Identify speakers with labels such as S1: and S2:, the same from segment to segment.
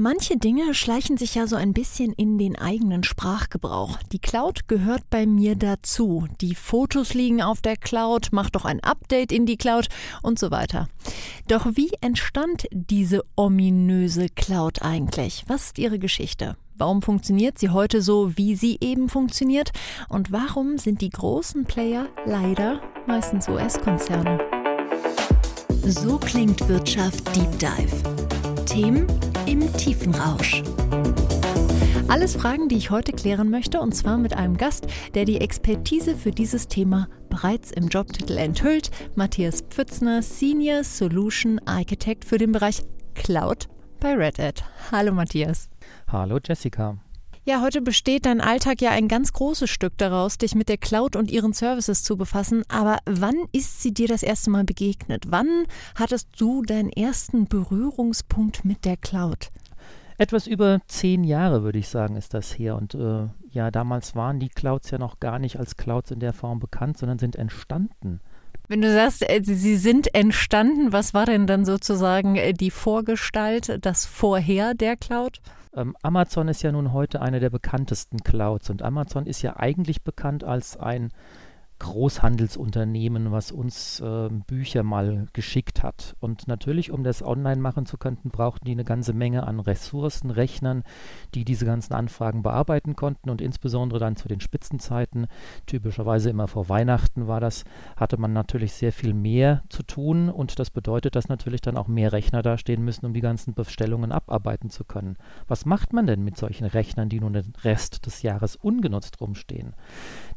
S1: Manche Dinge schleichen sich ja so ein bisschen in den eigenen Sprachgebrauch. Die Cloud gehört bei mir dazu. Die Fotos liegen auf der Cloud, mach doch ein Update in die Cloud und so weiter. Doch wie entstand diese ominöse Cloud eigentlich? Was ist ihre Geschichte? Warum funktioniert sie heute so, wie sie eben funktioniert? Und warum sind die großen Player leider meistens US-Konzerne?
S2: So klingt Wirtschaft Deep Dive Themen im Tiefenrausch.
S1: Alles Fragen, die ich heute klären möchte, und zwar mit einem Gast, der die Expertise für dieses Thema bereits im Jobtitel enthüllt. Matthias Pfützner, Senior Solution Architect für den Bereich Cloud bei Red Hat. Hallo Matthias.
S3: Hallo Jessica.
S1: Ja, heute besteht dein Alltag ja ein ganz großes Stück daraus, dich mit der Cloud und ihren Services zu befassen. Aber wann ist sie dir das erste Mal begegnet? Wann hattest du deinen ersten Berührungspunkt mit der Cloud?
S3: Etwas über zehn Jahre, würde ich sagen, ist das her. Und äh, ja, damals waren die Clouds ja noch gar nicht als Clouds in der Form bekannt, sondern sind entstanden.
S1: Wenn du sagst, äh, sie sind entstanden, was war denn dann sozusagen äh, die Vorgestalt, das Vorher der Cloud?
S3: Ähm, Amazon ist ja nun heute eine der bekanntesten Clouds und Amazon ist ja eigentlich bekannt als ein Großhandelsunternehmen, was uns äh, Bücher mal geschickt hat. Und natürlich, um das online machen zu können, brauchten die eine ganze Menge an Ressourcen, Rechnern, die diese ganzen Anfragen bearbeiten konnten. Und insbesondere dann zu den Spitzenzeiten, typischerweise immer vor Weihnachten war das, hatte man natürlich sehr viel mehr zu tun. Und das bedeutet, dass natürlich dann auch mehr Rechner dastehen müssen, um die ganzen Bestellungen abarbeiten zu können. Was macht man denn mit solchen Rechnern, die nun den Rest des Jahres ungenutzt rumstehen?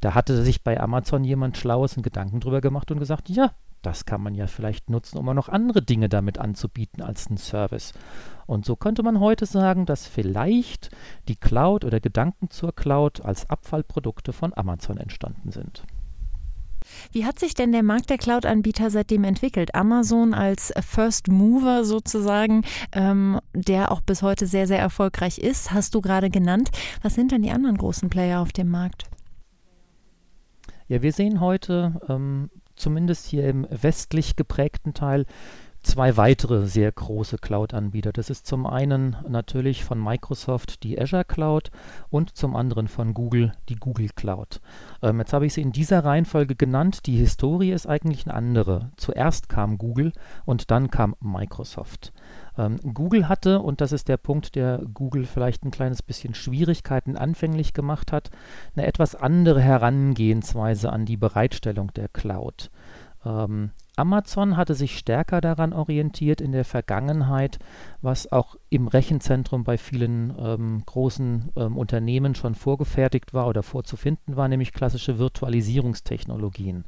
S3: Da hatte sich bei Amazon jemand Schlaues und Gedanken drüber gemacht und gesagt, ja, das kann man ja vielleicht nutzen, um auch noch andere Dinge damit anzubieten als einen Service. Und so könnte man heute sagen, dass vielleicht die Cloud oder Gedanken zur Cloud als Abfallprodukte von Amazon entstanden sind.
S1: Wie hat sich denn der Markt der Cloud-Anbieter seitdem entwickelt? Amazon als First Mover sozusagen, ähm, der auch bis heute sehr, sehr erfolgreich ist, hast du gerade genannt. Was sind denn die anderen großen Player auf dem Markt?
S3: Ja, wir sehen heute, ähm, zumindest hier im westlich geprägten Teil, zwei weitere sehr große Cloud-Anbieter. Das ist zum einen natürlich von Microsoft die Azure Cloud und zum anderen von Google die Google Cloud. Ähm, jetzt habe ich sie in dieser Reihenfolge genannt. Die Historie ist eigentlich eine andere. Zuerst kam Google und dann kam Microsoft. Ähm, Google hatte, und das ist der Punkt, der Google vielleicht ein kleines bisschen Schwierigkeiten anfänglich gemacht hat, eine etwas andere Herangehensweise an die Bereitstellung der Cloud. Ähm, Amazon hatte sich stärker daran orientiert in der Vergangenheit, was auch im Rechenzentrum bei vielen ähm, großen ähm, Unternehmen schon vorgefertigt war oder vorzufinden war, nämlich klassische Virtualisierungstechnologien.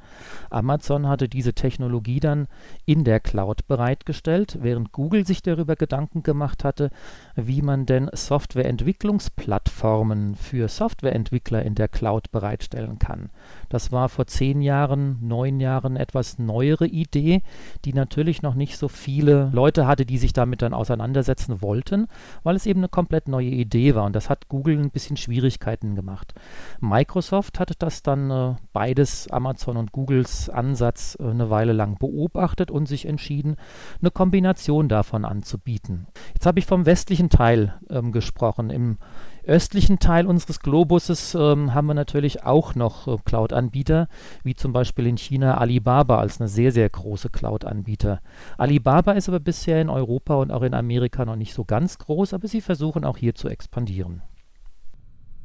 S3: Amazon hatte diese Technologie dann in der Cloud bereitgestellt, während Google sich darüber Gedanken gemacht hatte, wie man denn Softwareentwicklungsplattformen für Softwareentwickler in der Cloud bereitstellen kann. Das war vor zehn Jahren, neun Jahren etwas neuere Idee, die natürlich noch nicht so viele Leute hatte, die sich damit dann auseinandersetzen wollten, weil es eben eine komplett neue Idee war und das hat Google ein bisschen Schwierigkeiten gemacht. Microsoft hat das dann äh, beides, Amazon und Googles Ansatz, äh, eine Weile lang beobachtet und sich entschieden, eine Kombination davon anzubieten. Jetzt habe ich vom westlichen Teil ähm, gesprochen. Im östlichen Teil unseres Globuses ähm, haben wir natürlich auch noch äh, Cloud-Anbieter, wie zum Beispiel in China Alibaba als eine sehr, sehr große Cloud-Anbieter. Alibaba ist aber bisher in Europa und auch in Amerika noch nicht so ganz groß, aber sie versuchen auch hier zu expandieren.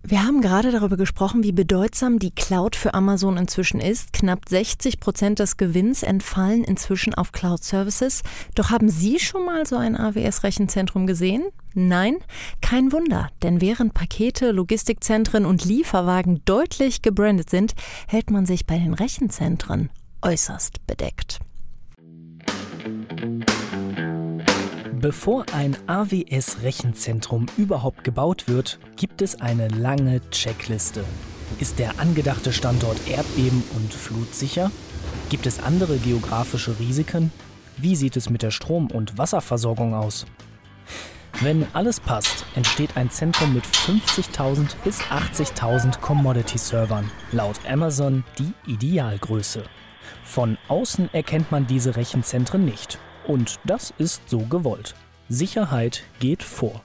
S1: Wir haben gerade darüber gesprochen, wie bedeutsam die Cloud für Amazon inzwischen ist. Knapp 60 Prozent des Gewinns entfallen inzwischen auf Cloud Services. Doch haben Sie schon mal so ein AWS-Rechenzentrum gesehen? Nein? Kein Wunder, denn während Pakete, Logistikzentren und Lieferwagen deutlich gebrandet sind, hält man sich bei den Rechenzentren äußerst bedeckt.
S2: Bevor ein AWS-Rechenzentrum überhaupt gebaut wird, gibt es eine lange Checkliste. Ist der angedachte Standort erdbeben- und flutsicher? Gibt es andere geografische Risiken? Wie sieht es mit der Strom- und Wasserversorgung aus? Wenn alles passt, entsteht ein Zentrum mit 50.000 bis 80.000 Commodity-Servern, laut Amazon die Idealgröße. Von außen erkennt man diese Rechenzentren nicht und das ist so gewollt. Sicherheit geht vor.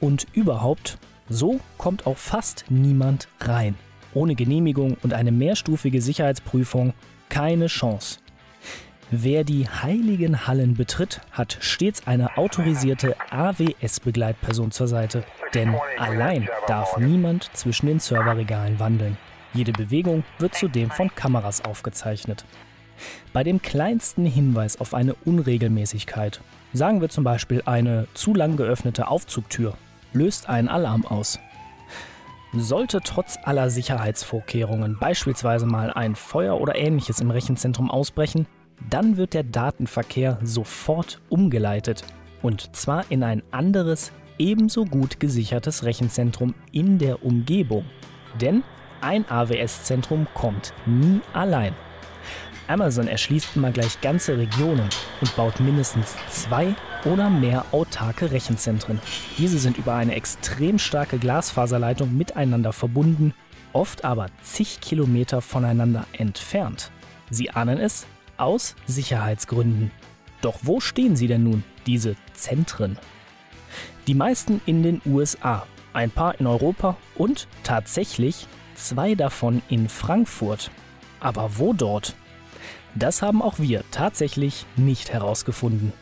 S2: Und überhaupt, so kommt auch fast niemand rein. Ohne Genehmigung und eine mehrstufige Sicherheitsprüfung keine Chance. Wer die heiligen Hallen betritt, hat stets eine autorisierte AWS-Begleitperson zur Seite. Denn allein darf niemand zwischen den Serverregalen wandeln. Jede Bewegung wird zudem von Kameras aufgezeichnet. Bei dem kleinsten Hinweis auf eine Unregelmäßigkeit, sagen wir zum Beispiel eine zu lang geöffnete Aufzugtür, löst ein Alarm aus. Sollte trotz aller Sicherheitsvorkehrungen beispielsweise mal ein Feuer oder ähnliches im Rechenzentrum ausbrechen, dann wird der Datenverkehr sofort umgeleitet und zwar in ein anderes, ebenso gut gesichertes Rechenzentrum in der Umgebung. Denn ein AWS-Zentrum kommt nie allein. Amazon erschließt immer gleich ganze Regionen und baut mindestens zwei oder mehr autarke Rechenzentren. Diese sind über eine extrem starke Glasfaserleitung miteinander verbunden, oft aber zig Kilometer voneinander entfernt. Sie ahnen es, aus Sicherheitsgründen. Doch wo stehen sie denn nun, diese Zentren? Die meisten in den USA, ein paar in Europa und tatsächlich zwei davon in Frankfurt. Aber wo dort? Das haben auch wir tatsächlich nicht herausgefunden.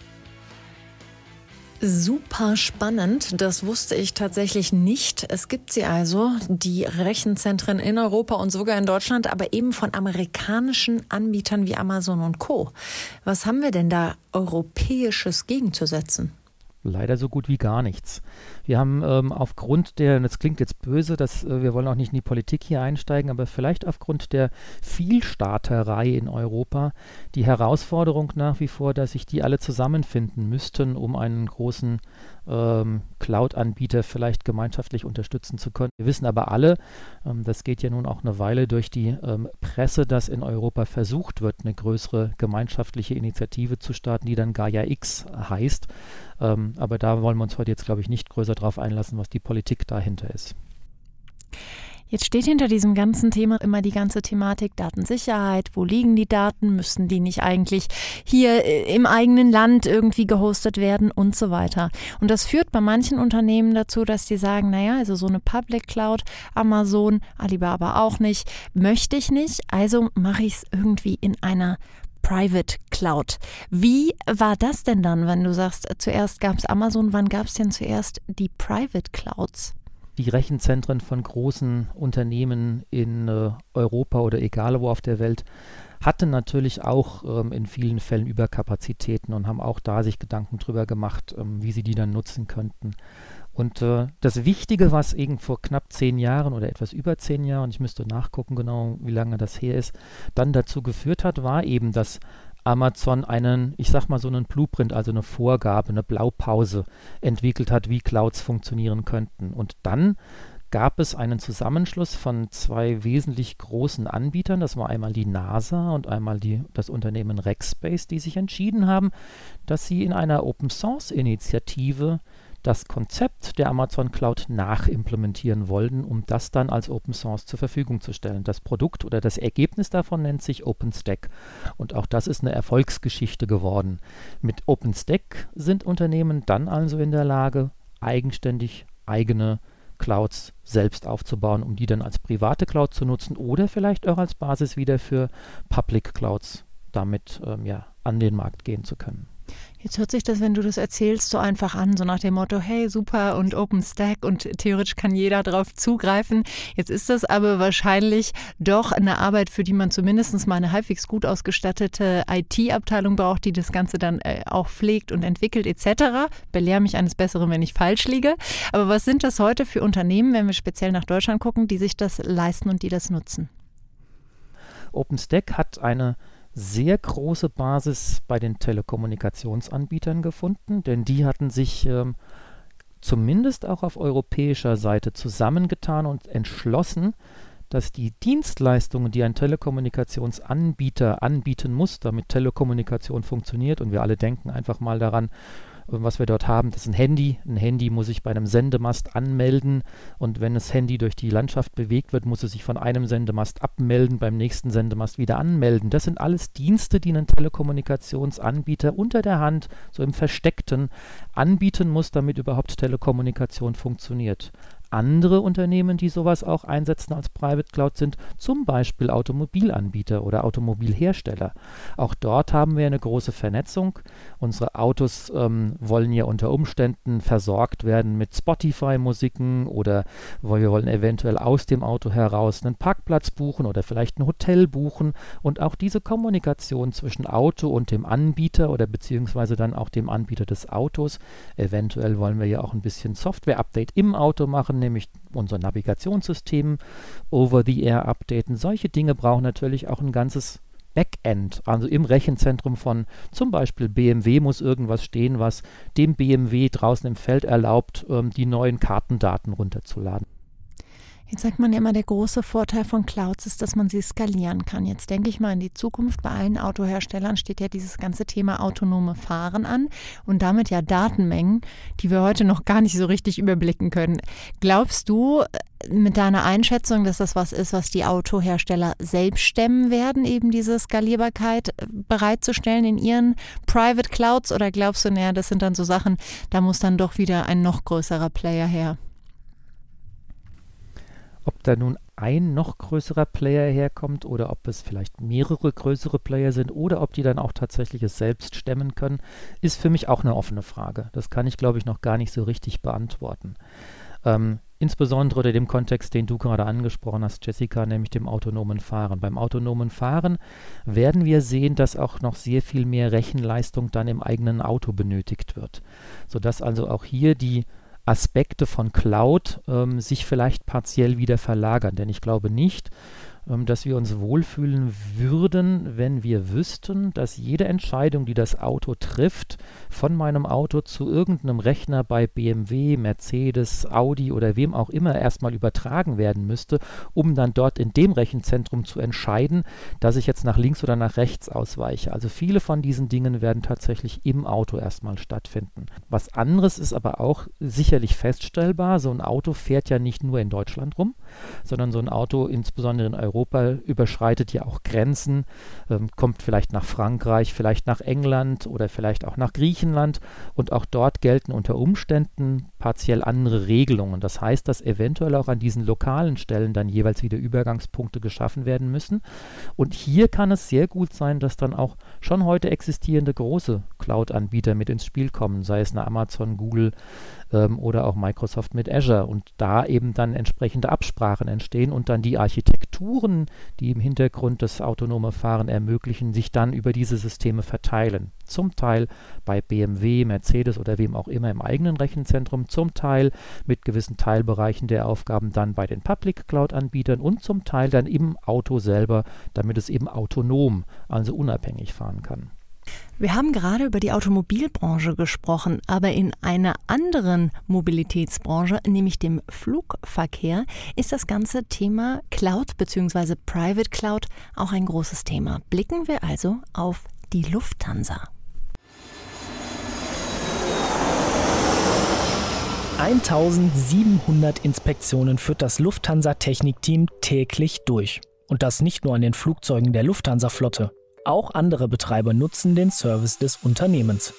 S1: Super spannend, das wusste ich tatsächlich nicht. Es gibt sie also, die Rechenzentren in Europa und sogar in Deutschland, aber eben von amerikanischen Anbietern wie Amazon und Co. Was haben wir denn da europäisches gegenzusetzen?
S3: Leider so gut wie gar nichts. Wir haben ähm, aufgrund der, das klingt jetzt böse, dass, äh, wir wollen auch nicht in die Politik hier einsteigen, aber vielleicht aufgrund der Vielstaaterei in Europa die Herausforderung nach wie vor, dass sich die alle zusammenfinden müssten, um einen großen ähm, Cloud-Anbieter vielleicht gemeinschaftlich unterstützen zu können. Wir wissen aber alle, ähm, das geht ja nun auch eine Weile durch die ähm, Presse, dass in Europa versucht wird, eine größere gemeinschaftliche Initiative zu starten, die dann Gaia X heißt. Ähm, aber da wollen wir uns heute jetzt, glaube ich, nicht größer drauf einlassen, was die Politik dahinter ist.
S1: Jetzt steht hinter diesem ganzen Thema immer die ganze Thematik Datensicherheit. Wo liegen die Daten? Müssen die nicht eigentlich hier äh, im eigenen Land irgendwie gehostet werden und so weiter? Und das führt bei manchen Unternehmen dazu, dass die sagen, naja, also so eine Public Cloud, Amazon, Alibaba auch nicht, möchte ich nicht, also mache ich es irgendwie in einer Private Cloud. Wie war das denn dann, wenn du sagst, zuerst gab es Amazon, wann gab es denn zuerst die Private Clouds?
S3: Die Rechenzentren von großen Unternehmen in äh, Europa oder egal wo auf der Welt hatten natürlich auch ähm, in vielen Fällen Überkapazitäten und haben auch da sich Gedanken drüber gemacht, ähm, wie sie die dann nutzen könnten. Und äh, das Wichtige, was eben vor knapp zehn Jahren oder etwas über zehn Jahren, ich müsste nachgucken genau, wie lange das her ist, dann dazu geführt hat, war eben, dass Amazon einen, ich sag mal so einen Blueprint, also eine Vorgabe, eine Blaupause entwickelt hat, wie Clouds funktionieren könnten. Und dann gab es einen Zusammenschluss von zwei wesentlich großen Anbietern. Das war einmal die NASA und einmal die, das Unternehmen Rackspace, die sich entschieden haben, dass sie in einer Open Source Initiative das Konzept der Amazon Cloud nachimplementieren wollten, um das dann als Open Source zur Verfügung zu stellen. Das Produkt oder das Ergebnis davon nennt sich OpenStack. Und auch das ist eine Erfolgsgeschichte geworden. Mit OpenStack sind Unternehmen dann also in der Lage, eigenständig eigene Clouds selbst aufzubauen, um die dann als private Cloud zu nutzen oder vielleicht auch als Basis wieder für Public Clouds damit ähm, ja, an den Markt gehen zu können.
S1: Jetzt hört sich das, wenn du das erzählst, so einfach an, so nach dem Motto, hey, super und OpenStack und theoretisch kann jeder darauf zugreifen. Jetzt ist das aber wahrscheinlich doch eine Arbeit, für die man zumindest mal eine halbwegs gut ausgestattete IT-Abteilung braucht, die das Ganze dann äh, auch pflegt und entwickelt etc. Belehr mich eines Besseren, wenn ich falsch liege. Aber was sind das heute für Unternehmen, wenn wir speziell nach Deutschland gucken, die sich das leisten und die das nutzen?
S3: OpenStack hat eine sehr große Basis bei den Telekommunikationsanbietern gefunden, denn die hatten sich ähm, zumindest auch auf europäischer Seite zusammengetan und entschlossen, dass die Dienstleistungen, die ein Telekommunikationsanbieter anbieten muss, damit Telekommunikation funktioniert, und wir alle denken einfach mal daran, was wir dort haben, das ist ein Handy. Ein Handy muss sich bei einem Sendemast anmelden und wenn das Handy durch die Landschaft bewegt wird, muss es sich von einem Sendemast abmelden, beim nächsten Sendemast wieder anmelden. Das sind alles Dienste, die ein Telekommunikationsanbieter unter der Hand, so im Versteckten, anbieten muss, damit überhaupt Telekommunikation funktioniert andere Unternehmen, die sowas auch einsetzen als Private Cloud sind, zum Beispiel Automobilanbieter oder Automobilhersteller. Auch dort haben wir eine große Vernetzung. Unsere Autos ähm, wollen ja unter Umständen versorgt werden mit Spotify-Musiken oder wir wollen eventuell aus dem Auto heraus einen Parkplatz buchen oder vielleicht ein Hotel buchen. Und auch diese Kommunikation zwischen Auto und dem Anbieter oder beziehungsweise dann auch dem Anbieter des Autos. Eventuell wollen wir ja auch ein bisschen Software-Update im Auto machen nämlich unser Navigationssystem over-the-air updaten. Solche Dinge brauchen natürlich auch ein ganzes Backend, also im Rechenzentrum von zum Beispiel BMW muss irgendwas stehen, was dem BMW draußen im Feld erlaubt, ähm, die neuen Kartendaten runterzuladen.
S1: Jetzt sagt man ja immer, der große Vorteil von Clouds ist, dass man sie skalieren kann. Jetzt denke ich mal in die Zukunft. Bei allen Autoherstellern steht ja dieses ganze Thema autonome Fahren an und damit ja Datenmengen, die wir heute noch gar nicht so richtig überblicken können. Glaubst du äh, mit deiner Einschätzung, dass das was ist, was die Autohersteller selbst stemmen werden, eben diese Skalierbarkeit äh, bereitzustellen in ihren Private Clouds? Oder glaubst du, naja, das sind dann so Sachen, da muss dann doch wieder ein noch größerer Player her?
S3: Ob da nun ein noch größerer Player herkommt oder ob es vielleicht mehrere größere Player sind oder ob die dann auch tatsächlich es selbst stemmen können, ist für mich auch eine offene Frage. Das kann ich, glaube ich, noch gar nicht so richtig beantworten. Ähm, insbesondere unter dem Kontext, den du gerade angesprochen hast, Jessica, nämlich dem autonomen Fahren. Beim autonomen Fahren werden wir sehen, dass auch noch sehr viel mehr Rechenleistung dann im eigenen Auto benötigt wird, sodass also auch hier die Aspekte von Cloud ähm, sich vielleicht partiell wieder verlagern. Denn ich glaube nicht, dass wir uns wohlfühlen würden, wenn wir wüssten, dass jede Entscheidung, die das Auto trifft, von meinem Auto zu irgendeinem Rechner bei BMW, Mercedes, Audi oder wem auch immer erstmal übertragen werden müsste, um dann dort in dem Rechenzentrum zu entscheiden, dass ich jetzt nach links oder nach rechts ausweiche. Also viele von diesen Dingen werden tatsächlich im Auto erstmal stattfinden. Was anderes ist aber auch sicherlich feststellbar. So ein Auto fährt ja nicht nur in Deutschland rum, sondern so ein Auto insbesondere in Europa Europa überschreitet ja auch Grenzen, ähm, kommt vielleicht nach Frankreich, vielleicht nach England oder vielleicht auch nach Griechenland und auch dort gelten unter Umständen partiell andere Regelungen. Das heißt, dass eventuell auch an diesen lokalen Stellen dann jeweils wieder Übergangspunkte geschaffen werden müssen. Und hier kann es sehr gut sein, dass dann auch schon heute existierende große Cloud-Anbieter mit ins Spiel kommen, sei es eine Amazon, Google, ähm, oder auch Microsoft mit Azure und da eben dann entsprechende Absprachen entstehen und dann die Architekturen, die im Hintergrund das autonome Fahren ermöglichen, sich dann über diese Systeme verteilen. Zum Teil bei BMW, Mercedes oder wem auch immer im eigenen Rechenzentrum, zum Teil mit gewissen Teilbereichen der Aufgaben dann bei den Public Cloud-Anbietern und zum Teil dann im Auto selber, damit es eben autonom, also unabhängig fahren kann.
S1: Wir haben gerade über die Automobilbranche gesprochen, aber in einer anderen Mobilitätsbranche, nämlich dem Flugverkehr, ist das ganze Thema Cloud bzw. Private Cloud auch ein großes Thema. Blicken wir also auf die Lufthansa.
S2: 1700 Inspektionen führt das Lufthansa-Technikteam täglich durch. Und das nicht nur an den Flugzeugen der Lufthansa-Flotte. Auch andere Betreiber nutzen den Service des Unternehmens.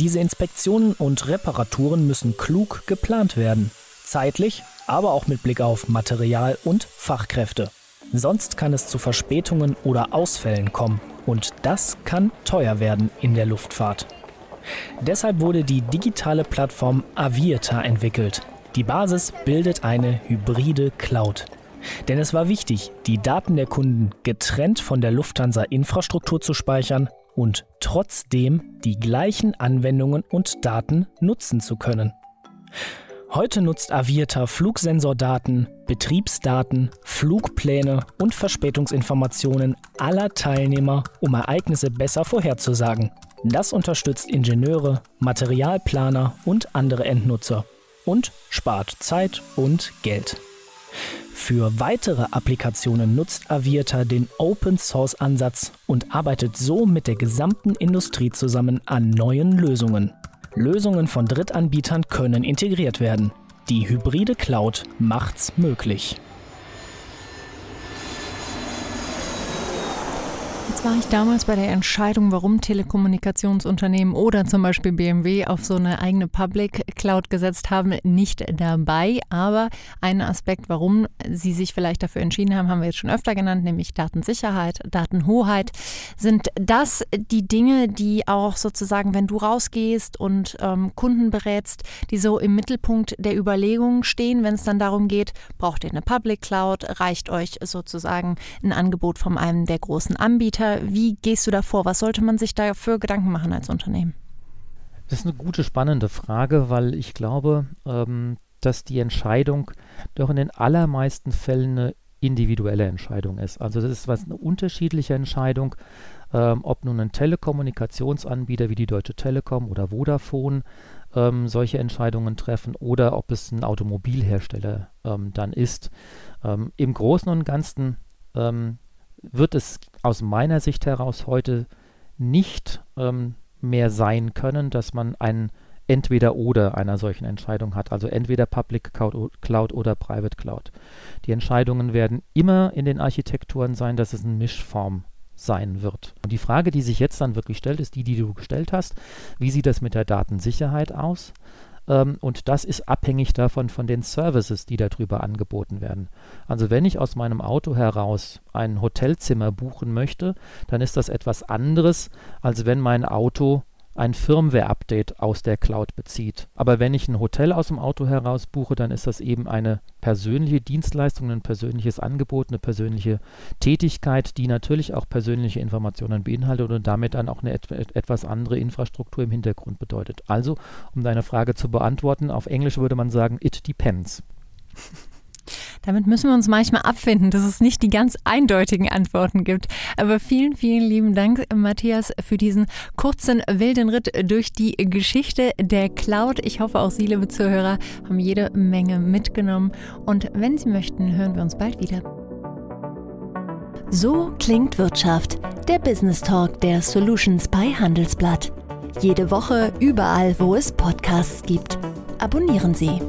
S2: Diese Inspektionen und Reparaturen müssen klug geplant werden. Zeitlich, aber auch mit Blick auf Material und Fachkräfte. Sonst kann es zu Verspätungen oder Ausfällen kommen. Und das kann teuer werden in der Luftfahrt. Deshalb wurde die digitale Plattform Avieta entwickelt. Die Basis bildet eine hybride Cloud. Denn es war wichtig, die Daten der Kunden getrennt von der Lufthansa-Infrastruktur zu speichern und trotzdem die gleichen Anwendungen und Daten nutzen zu können. Heute nutzt Avieta Flugsensordaten, Betriebsdaten, Flugpläne und Verspätungsinformationen aller Teilnehmer, um Ereignisse besser vorherzusagen. Das unterstützt Ingenieure, Materialplaner und andere Endnutzer und spart Zeit und Geld. Für weitere Applikationen nutzt Aviata den Open-Source-Ansatz und arbeitet so mit der gesamten Industrie zusammen an neuen Lösungen. Lösungen von Drittanbietern können integriert werden. Die hybride Cloud macht's möglich.
S1: Jetzt war ich damals bei der Entscheidung, warum Telekommunikationsunternehmen oder zum Beispiel BMW auf so eine eigene Public Cloud gesetzt haben, nicht dabei. Aber ein Aspekt, warum sie sich vielleicht dafür entschieden haben, haben wir jetzt schon öfter genannt, nämlich Datensicherheit, Datenhoheit. Sind das die Dinge, die auch sozusagen, wenn du rausgehst und ähm, Kunden berätst, die so im Mittelpunkt der Überlegungen stehen, wenn es dann darum geht, braucht ihr eine Public Cloud, reicht euch sozusagen ein Angebot von einem der großen Anbieter? Wie gehst du da vor? Was sollte man sich dafür Gedanken machen als Unternehmen?
S3: Das ist eine gute, spannende Frage, weil ich glaube, ähm, dass die Entscheidung doch in den allermeisten Fällen eine individuelle Entscheidung ist. Also das ist was eine unterschiedliche Entscheidung, ähm, ob nun ein Telekommunikationsanbieter wie die Deutsche Telekom oder Vodafone ähm, solche Entscheidungen treffen oder ob es ein Automobilhersteller ähm, dann ist. Ähm, Im Großen und Ganzen ähm, wird es aus meiner Sicht heraus heute nicht ähm, mehr sein können, dass man ein Entweder-Oder einer solchen Entscheidung hat. Also entweder Public Cloud oder Private Cloud. Die Entscheidungen werden immer in den Architekturen sein, dass es eine Mischform sein wird. Und die Frage, die sich jetzt dann wirklich stellt, ist die, die du gestellt hast. Wie sieht das mit der Datensicherheit aus? Ähm, und das ist abhängig davon von den Services, die darüber angeboten werden. Also wenn ich aus meinem Auto heraus ein Hotelzimmer buchen möchte, dann ist das etwas anderes, als wenn mein Auto ein Firmware-Update aus der Cloud bezieht. Aber wenn ich ein Hotel aus dem Auto heraus buche, dann ist das eben eine persönliche Dienstleistung, ein persönliches Angebot, eine persönliche Tätigkeit, die natürlich auch persönliche Informationen beinhaltet und damit dann auch eine et etwas andere Infrastruktur im Hintergrund bedeutet. Also, um deine Frage zu beantworten, auf Englisch würde man sagen, it depends.
S1: Damit müssen wir uns manchmal abfinden, dass es nicht die ganz eindeutigen Antworten gibt. Aber vielen, vielen lieben Dank, Matthias, für diesen kurzen, wilden Ritt durch die Geschichte der Cloud. Ich hoffe, auch Sie, liebe Zuhörer, haben jede Menge mitgenommen. Und wenn Sie möchten, hören wir uns bald wieder.
S4: So klingt Wirtschaft, der Business Talk der Solutions bei Handelsblatt. Jede Woche überall, wo es Podcasts gibt. Abonnieren Sie.